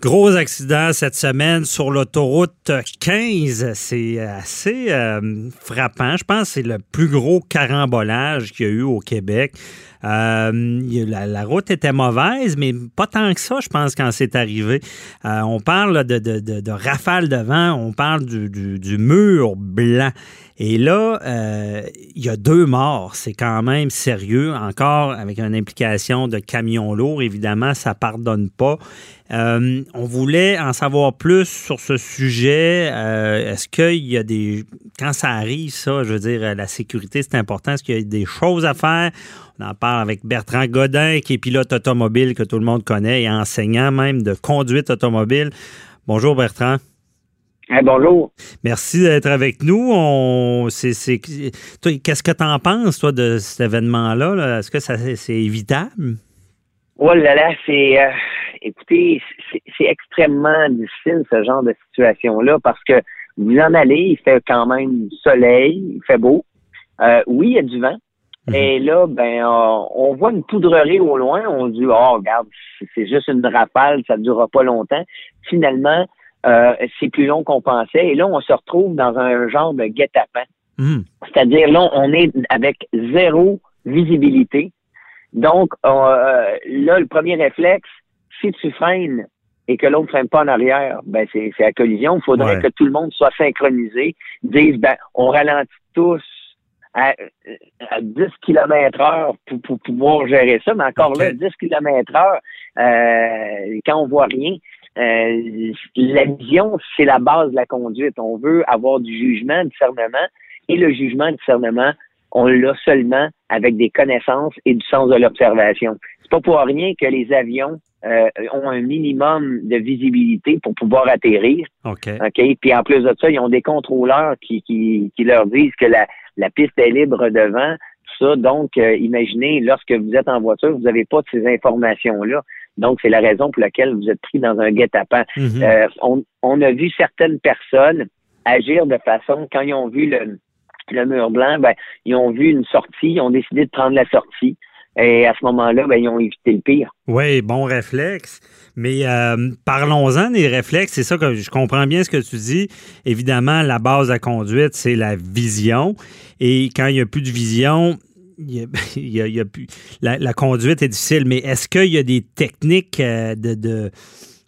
Gros accident cette semaine sur l'autoroute 15. C'est assez euh, frappant. Je pense que c'est le plus gros carambolage qu'il y a eu au Québec. Euh, la, route était mauvaise, mais pas tant que ça, je pense, quand c'est arrivé. Euh, on parle de, de, de, rafale de vent, on parle du, du, mur blanc. Et là, euh, il y a deux morts. C'est quand même sérieux. Encore avec une implication de camion lourd, évidemment, ça pardonne pas. on voulait en savoir plus sur ce sujet. Est-ce qu'il y a des... Quand ça arrive, ça, je veux dire, la sécurité, c'est important. Est-ce qu'il y a des choses à faire? On en parle avec Bertrand Godin, qui est pilote automobile que tout le monde connaît et enseignant même de conduite automobile. Bonjour Bertrand. bonjour. Merci d'être avec nous. On, qu'est-ce que tu en penses, toi, de cet événement-là? Est-ce que ça, c'est évitable? Oh là là, c'est. Euh, écoutez, c'est, extrêmement difficile, ce genre de situation-là, parce que vous en allez, il fait quand même soleil, il fait beau. Euh, oui, il y a du vent. Mhm. Et là, ben, on voit une poudrerie au loin. On dit, oh, regarde, c'est juste une rafale, ça ne durera pas longtemps. Finalement, euh, c'est plus long qu'on pensait. Et là, on se retrouve dans un genre de guet-apens. Mhm. C'est-à-dire, là, on est avec zéro visibilité. Donc, euh, là, le premier réflexe, si tu freines et que l'autre ne freine pas en arrière, ben c'est la collision. Il faudrait que tout le monde soit synchronisé, dise, ben, on ralentit tous à, 10 km heure pour, pouvoir gérer ça. Mais encore là, 10 km heure, euh, quand on voit rien, euh, la vision, c'est la base de la conduite. On veut avoir du jugement, du discernement, et le jugement, du discernement, on l'a seulement avec des connaissances et du sens de l'observation. C'est pas pour rien que les avions euh, ont un minimum de visibilité pour pouvoir atterrir. OK. OK. Puis en plus de ça, ils ont des contrôleurs qui, qui, qui leur disent que la, la piste est libre devant, tout ça. Donc, euh, imaginez, lorsque vous êtes en voiture, vous n'avez pas de ces informations-là. Donc, c'est la raison pour laquelle vous êtes pris dans un guet-apens. Mhm. Euh, on, a vu certaines personnes agir de façon, quand ils ont vu le, le mur blanc, ben, ils ont vu une sortie, ils ont décidé de prendre la sortie. Et à ce moment-là, ben, ils ont évité le pire. Oui, bon réflexe. Mais euh, parlons-en des réflexes. C'est ça que je comprends bien ce que tu dis. Évidemment, la base de la conduite, c'est la vision. Et quand il n'y a plus de vision, il y a, plus, la, conduite est difficile. Mais est-ce qu'il y a des techniques euh, de,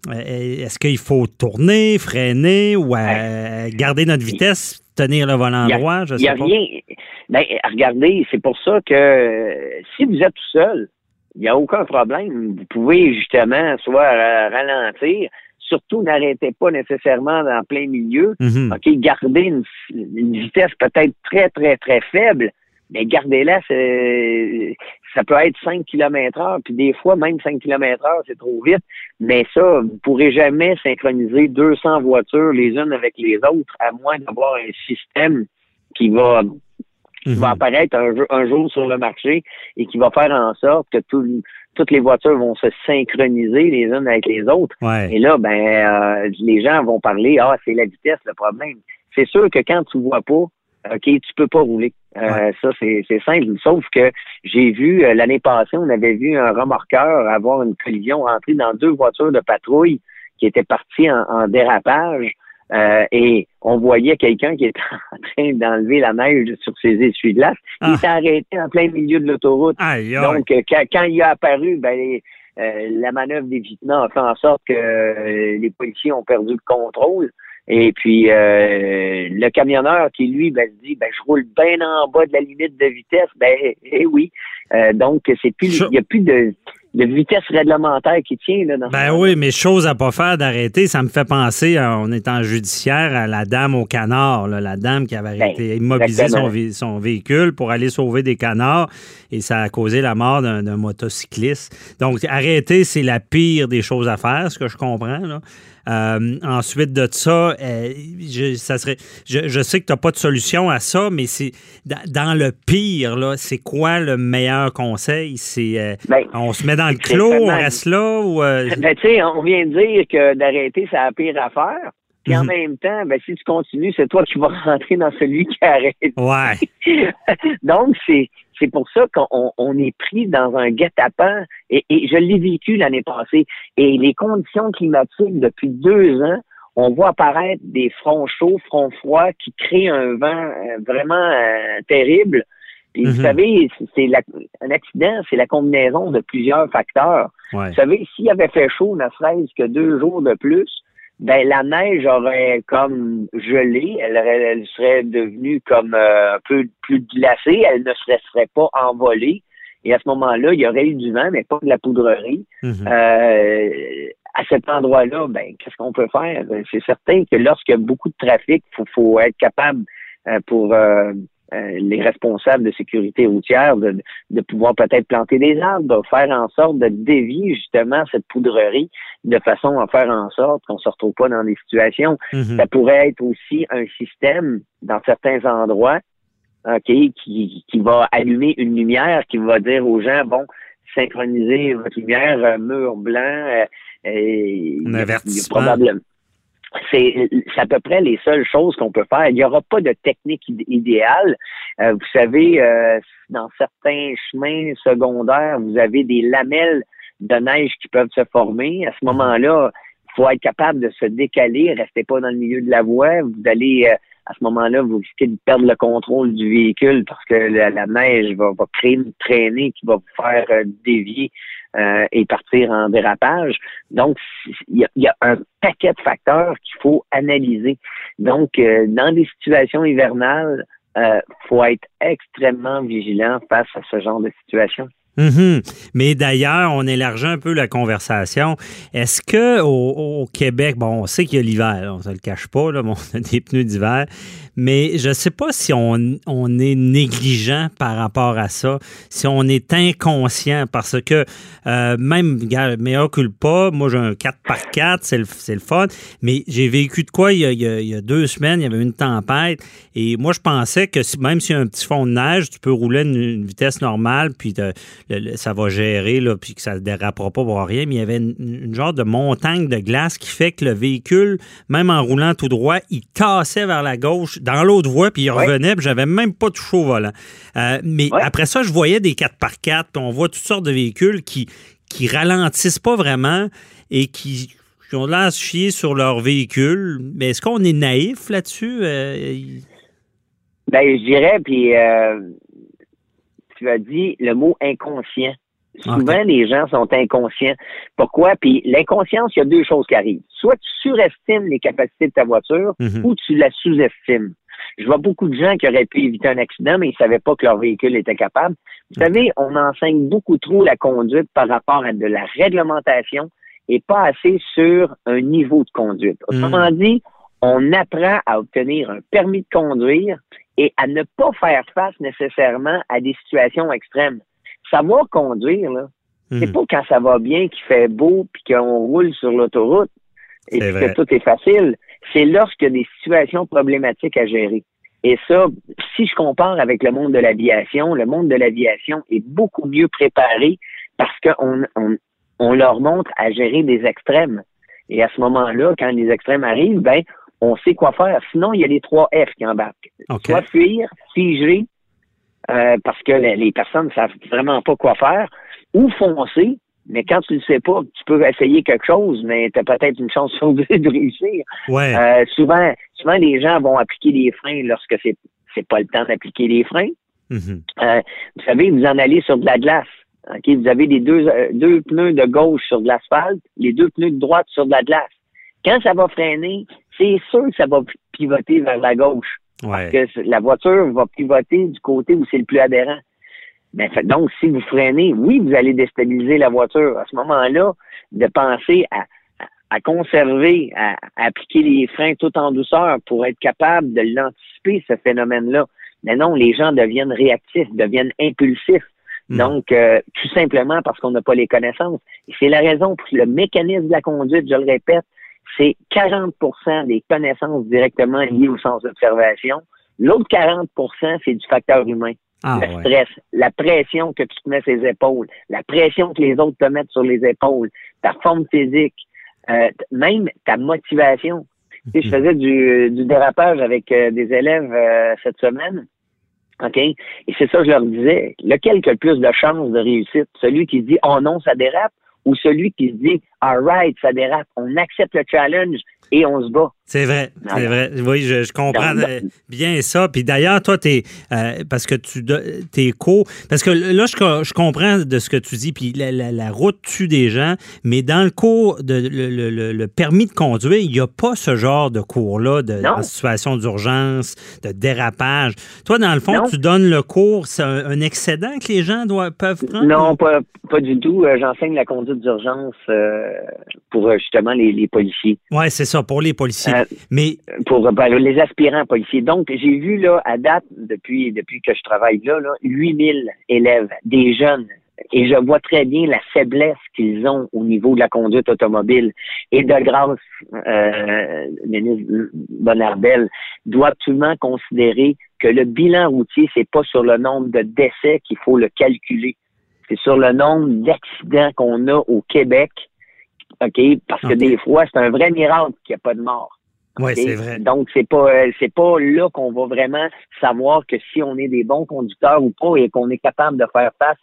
euh, est-ce qu'il faut tourner, freiner ou garder notre vitesse, tenir le volant droit? Je sais a rien. Ben, regardez, c'est pour ça que si vous êtes tout seul, il n'y a aucun problème. Vous pouvez justement soit ralentir, surtout n'arrêtez pas nécessairement en plein milieu. Mm-hmm. OK, gardez une, vitesse peut-être très, très, très faible, mais gardez-la, ça peut être 5 km heure, puis des fois, même 5 km heure, c'est trop vite. Mais ça, vous ne pourrez jamais synchroniser 200 voitures les unes avec les autres, à moins d'avoir un système qui va qui va mhm. apparaître un, jour sur le marché et qui va faire en sorte que toutes les voitures vont se synchroniser les unes avec les autres. Et là, ben, euh, les gens vont parler, ah, c'est la vitesse le problème. C'est sûr que quand tu vois pas, OK, tu peux pas rouler. Euh, ça, c'est simple. Sauf que j'ai vu, euh, l'année passée, on avait vu un remorqueur avoir une collision, rentrer dans deux voitures de patrouille qui étaient parties en dérapage. Euh, et on voyait quelqu'un qui était en train d'enlever la neige sur ses essuie-glaces. Il ah. s'est arrêté en plein milieu de l'autoroute. Donc, euh, quand, il a apparu, ben, euh, la manœuvre d'évitement a fait en sorte que les policiers ont perdu le contrôle. Et puis le camionneur qui lui ben, se dit ben je roule bien en bas de la limite de vitesse, ben eh oui. donc c'est plus il y a plus de de vitesse réglementaire qui tient. Là, dans ben oui, mais chose à pas faire d'arrêter, ça me fait penser, on est en judiciaire, à la dame au canard, la dame qui avait ben, arrêté, immobilisé son, véhicule pour aller sauver des canards et ça a causé la mort d'un motocycliste. Donc, arrêter, c'est la pire des choses à faire, ce que je comprends. Là. Euh, ensuite de ça, euh, je, ça serait, je, sais que tu n'as pas de solution à ça, mais c'est dans le pire, là, c'est quoi le meilleur conseil? C'est euh, ben, on se met dans le clos, on reste là ou ben, tu sais, on vient de dire que d'arrêter, c'est la pire affaire. Puis en mhm. même temps, ben, si tu continues, c'est toi qui vas rentrer dans celui qui arrête. Ouais. Donc, c'est c'est pour ça qu'on est pris dans un guet-apens. Et, et je l'ai vécu l'année passée. Et les conditions climatiques depuis deux ans, on voit apparaître des fronts chauds, fronts froids qui créent un vent euh, vraiment euh, terrible. Puis vous mhm. savez, c'est un accident, c'est la combinaison de plusieurs facteurs. Vous savez, s'il avait fait chaud, ne serait-ce que deux jours de plus, ben la neige aurait comme gelé, elle, elle serait devenue comme euh, un peu plus glacée, elle ne se serait pas envolée. Et à ce moment-là, il y aurait eu du vent, mais pas de la poudrerie. Mhm. Euh, à cet endroit-là, ben qu'est-ce qu'on peut faire? C'est certain que lorsqu'il y a beaucoup de trafic, faut, faut être capable euh, pour euh, les responsables de sécurité routière de, de pouvoir peut-être planter des arbres, de faire en sorte de dévier justement cette poudrerie de façon à faire en sorte qu'on ne se retrouve pas dans des situations. Mhm. Ça pourrait être aussi un système dans certains endroits OK, qui, qui va allumer une lumière, qui va dire aux gens, bon, synchronisez votre lumière, euh, mur blanc, euh, et, un avertissement. Probablement, c'est à peu près les seules choses qu'on peut faire. Il n'y aura pas de technique idéale. Euh, vous savez, euh, dans certains chemins secondaires, vous avez des lamelles de neige qui peuvent se former. À ce moment-là, il faut être capable de se décaler, restez pas dans le milieu de la voie. Vous allez euh, à ce moment-là, vous risquez de perdre le contrôle du véhicule parce que la, neige va, créer une traînée qui va vous faire dévier euh, et partir en dérapage. Donc, il y, a, un paquet de facteurs qu'il faut analyser. Donc, euh, dans des situations hivernales, euh, faut être extrêmement vigilant face à ce genre de situation. Mhm. Mais d'ailleurs, on élargit un peu la conversation. Est-ce que au, Québec, bon, on sait qu'il y a l'hiver, on ne le cache pas, là, on a des pneus d'hiver, mais je ne sais pas si on, est négligent par rapport à ça, si on est inconscient, parce que euh, même, mais pas, moi j'ai un 4x4, c'est le, le, fun, mais j'ai vécu de quoi il y, a, deux semaines, il y avait une tempête, et moi je pensais que même s'il y a un petit fond de neige, tu peux rouler une, une vitesse normale, puis ça va gérer, là, puis que ça ne dérapera pas pour rien, mais il y avait une, genre de montagne de glace qui fait que le véhicule, même en roulant tout droit, il tassait vers la gauche dans l'autre voie, puis il revenait, puis j'avais même pas touché au volant. Euh, mais après ça, je voyais des 4x4, on voit toutes sortes de véhicules qui qui ralentissent pas vraiment et qui, ont l'air chier sur leur véhicule. Mais est-ce qu'on est naïf là-dessus? Euh, ben, je dirais, puis euh, tu as dit le mot inconscient. Souvent, les gens sont inconscients. Pourquoi? Puis l'inconscience, il y a deux choses qui arrivent. Soit tu surestimes les capacités de ta voiture mhm. ou tu la sous-estimes. Je vois beaucoup de gens qui auraient pu éviter un accident, mais ils ne savaient pas que leur véhicule était capable. Vous savez, on enseigne beaucoup trop la conduite par rapport à de la réglementation et pas assez sur un niveau de conduite. Autrement mhm. dit, on apprend à obtenir un permis de conduire et à ne pas faire face nécessairement à des situations extrêmes. Savoir conduire, là, c'est mhm. pas quand ça va bien, qu'il fait beau, puis qu'on roule sur l'autoroute et que tout est facile. C'est lorsqu'il y a des situations problématiques à gérer. Et ça, si je compare avec le monde de l'aviation, le monde de l'aviation est beaucoup mieux préparé parce qu'on on, on leur montre à gérer des extrêmes. Et à ce moment-là, quand les extrêmes arrivent, ben, on sait quoi faire. Sinon, il y a les trois F qui embarquent. Soit fuir, figer, euh, parce que les, personnes ne savent vraiment pas quoi faire, ou foncer, mais quand tu ne le sais pas, tu peux essayer quelque chose, mais tu as peut-être une chance sur deux de réussir. Euh, souvent, souvent, les gens vont appliquer les freins lorsque c'est c'est pas le temps d'appliquer les freins. Mm-hmm. Euh, vous savez, vous en allez sur de la glace. Vous avez les deux, deux pneus de gauche sur de l'asphalte, les deux pneus de droite sur de la glace. Quand ça va freiner, c'est sûr que ça va pivoter vers la gauche. Parce que la voiture va pivoter du côté où c'est le plus adhérent. Ben, donc, si vous freinez, oui, vous allez déstabiliser la voiture. À ce moment-là, de penser à, à conserver, à, appliquer les freins tout en douceur pour être capable de l'anticiper, ce phénomène-là. Mais non, les gens deviennent réactifs, deviennent impulsifs. Hmm. Donc, euh, tout simplement parce qu'on n'a pas les connaissances. Et c'est la raison pour le mécanisme de la conduite, je le répète, c'est 40% des connaissances directement liées au sens d'observation. L'autre 40% c'est du facteur humain. Ah, le stress, la pression que tu te mets sur les épaules, la pression que les autres te mettent sur les épaules, ta forme physique, euh, même ta motivation. Tu sais, je faisais du, du dérapage avec euh, des élèves euh, cette semaine. OK? Et c'est ça que je leur disais. Lequel qui a le plus de chances de réussite? Celui qui dit Oh non, ça dérape ou celui qui se dit All right, ça dérape, on accepte le challenge et on se bat. C'est vrai, c'est vrai. Oui, je, comprends bien ça. Puis d'ailleurs, toi, tu es, euh, parce que tu es co, parce que là, je, comprends de ce que tu dis, puis la, route tue des gens, mais dans le cours de le, permis de conduire, il n'y a pas ce genre de cours-là de situation d'urgence, de dérapage. Toi, dans le fond, tu donnes le cours, c'est un, excédent que les gens doivent, peuvent prendre? Non, pas, pas du tout. Euh, j'enseigne la conduite d'urgence euh, pour justement les, les policiers. Oui, c'est ça pour les policiers. Euh, mais pour ben, les aspirants policiers. Donc, j'ai vu là à date depuis depuis que je travaille là, là 8000 élèves, des jeunes. Et je vois très bien la faiblesse qu'ils ont au niveau de la conduite automobile. Et de grâce, euh, ministre Bonardel doit absolument considérer que le bilan routier, c'est pas sur le nombre de décès qu'il faut le calculer. C'est sur le nombre d'accidents qu'on a au Québec OK? Parce que des fois, c'est un vrai miracle qu'il n'y a pas de mort. Oui, c'est vrai. Donc, c'est pas euh, c'est pas là qu'on va vraiment savoir que si on est des bons conducteurs ou pas et qu'on est capable de faire face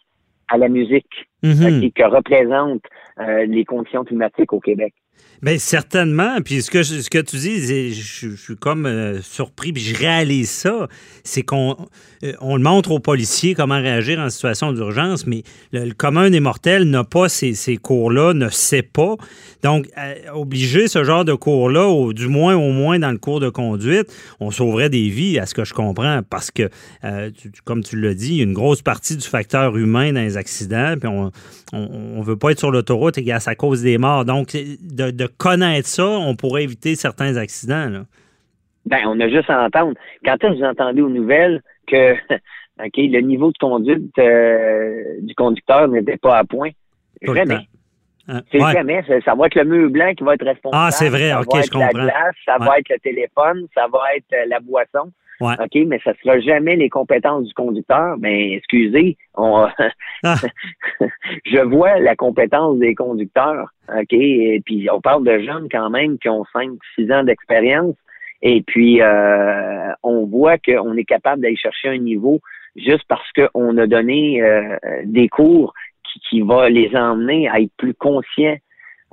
à la musique mm-hmm. que représentent euh, les conditions climatiques au Québec. Bien, certainement. Puis ce que, ce que tu dis, je, suis comme euh, surpris, puis je réalise ça. C'est qu'on euh, montre aux policiers comment réagir en situation d'urgence, mais le, commun des mortels n'a pas ces, ces cours-là, ne sait pas. Donc, euh, obliger ce genre de cours-là, ou du moins au moins dans le cours de conduite, on sauverait des vies, à ce que je comprends, parce que, comme tu l'as dit, une grosse partie du facteur humain dans les accidents, puis on ne veut pas être sur l'autoroute et à cause des morts. Donc, de de connaître ça, on pourrait éviter certains accidents. Là. Ben, on a juste à entendre. Quand est-ce que vous entendez aux nouvelles que le niveau de conduite euh, du conducteur n'était pas à point? Jamais. Hein? C'est jamais. Ça, va être le mur blanc qui va être responsable. Ah, c'est vrai. OK, je comprends. Glace, ça va être le téléphone, ça va être euh, la boisson. OK, mais ça sera jamais les compétences du conducteur. Mais excusez, on, ah. je vois la compétence des conducteurs. OK, et puis on parle de jeunes quand même qui ont 5, 6 ans d'expérience. Et puis euh, on voit qu'on est capable d'aller chercher un niveau juste parce qu'on a donné euh, des cours qui, qui va les emmener à être plus conscients.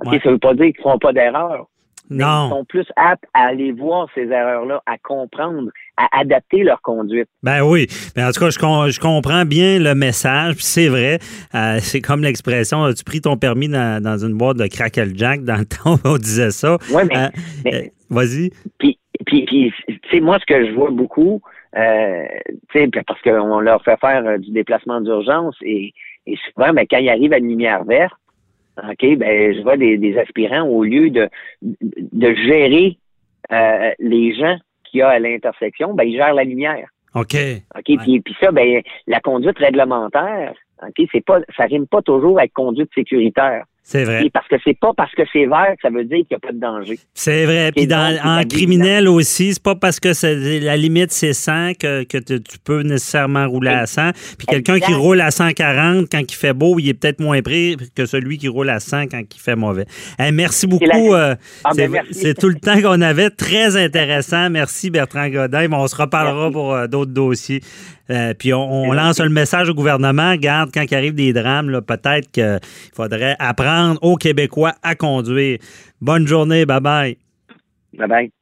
OK, ça veut pas dire qu'ils ne feront pas d'erreur. Non. Ils sont plus aptes à aller voir ces erreurs-là, à comprendre, à adapter leur conduite. Ben oui. Mais en tout cas, je, comprends bien le message. c'est vrai. Euh, c'est comme l'expression as-tu pris ton permis dans, une boîte de Crackle Jack dans le temps où on disait ça? Oui, mais. Euh, euh, vas-y. Puis, puis, puis tu sais, moi, ce que je vois beaucoup, euh, tu sais, parce qu'on leur fait faire du déplacement d'urgence et, et souvent, ben, quand ils arrivent à une lumière verte, OK, ben je vois des, aspirants au lieu de, de gérer euh, les gens qu'il y a à l'intersection, ben ils gèrent la lumière. OK. OK, puis, puis ça, ben la conduite réglementaire, OK, c'est pas ça rime pas toujours avec conduite sécuritaire. C'est vrai. parce que c'est pas parce que c'est vert que ça veut dire qu'il n'y a pas de danger. C'est vrai. Puis dans, en criminel aussi, c'est pas parce que la limite c'est 100 que, que tu peux nécessairement rouler à 100. Puis quelqu'un qui roule à 140 quand il fait beau, il est peut-être moins prêt que celui qui roule à 100 quand il fait mauvais. merci beaucoup. Euh, ah, ben, c'est tout le temps qu'on avait. Très intéressant. Merci Bertrand Godin. on se reparlera pour euh, d'autres dossiers. Euh, puis on, lance le message au gouvernement. Garde, quand il arrive des drames, peut-être qu'il faudrait aux Québécois à conduire. Bonne journée. Bye bye. Bye bye.